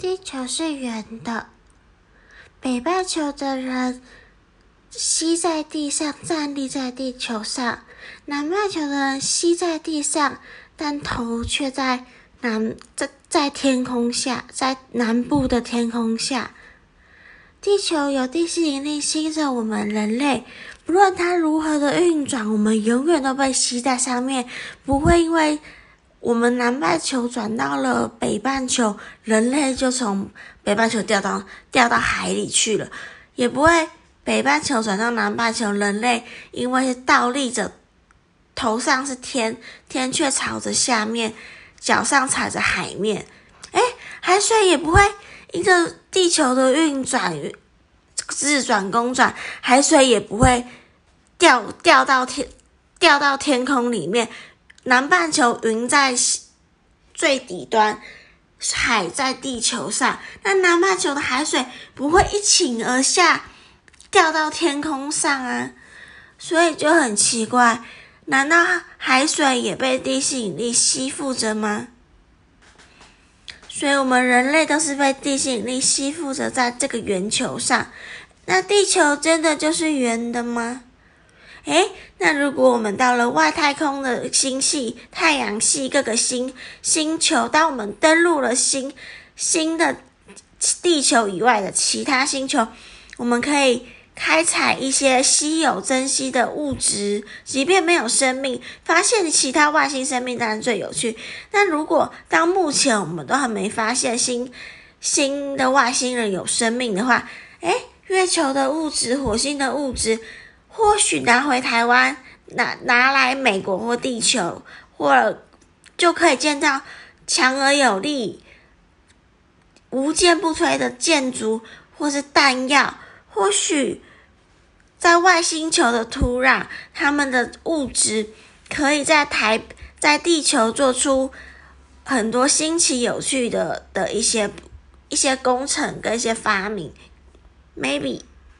地球是圆的，北半球的人吸在地上，站立在地球上；南半球的人吸在地上，但头却在南在在天空下，在南部的天空下。地球有地心引力吸着我们人类，不论它如何的运转，我们永远都被吸在上面，不会因为。我们南半球转到了北半球，人类就从北半球掉到掉到海里去了，也不会北半球转到南半球，人类因为是倒立着，头上是天，天却朝着下面，脚上踩着海面，哎，海水也不会因着地球的运转，自转公转，海水也不会掉掉到天掉到天空里面。南半球云在最底端，海在地球上。那南半球的海水不会一倾而下，掉到天空上啊，所以就很奇怪。难道海水也被地心引力吸附着吗？所以我们人类都是被地心引力吸附着在这个圆球上。那地球真的就是圆的吗？诶，那如果我们到了外太空的星系、太阳系各个星星球，当我们登陆了新新的地球以外的其他星球，我们可以开采一些稀有珍稀的物质，即便没有生命，发现其他外星生命当然最有趣。那如果当目前我们都还没发现新新的外星人有生命的话，诶，月球的物质、火星的物质。或许拿回台湾，拿拿来美国或地球，或就可以建造强而有力、无坚不摧的建筑，或是弹药。或许在外星球的土壤，他们的物质可以在台在地球做出很多新奇有趣的的一些一些工程跟一些发明，maybe。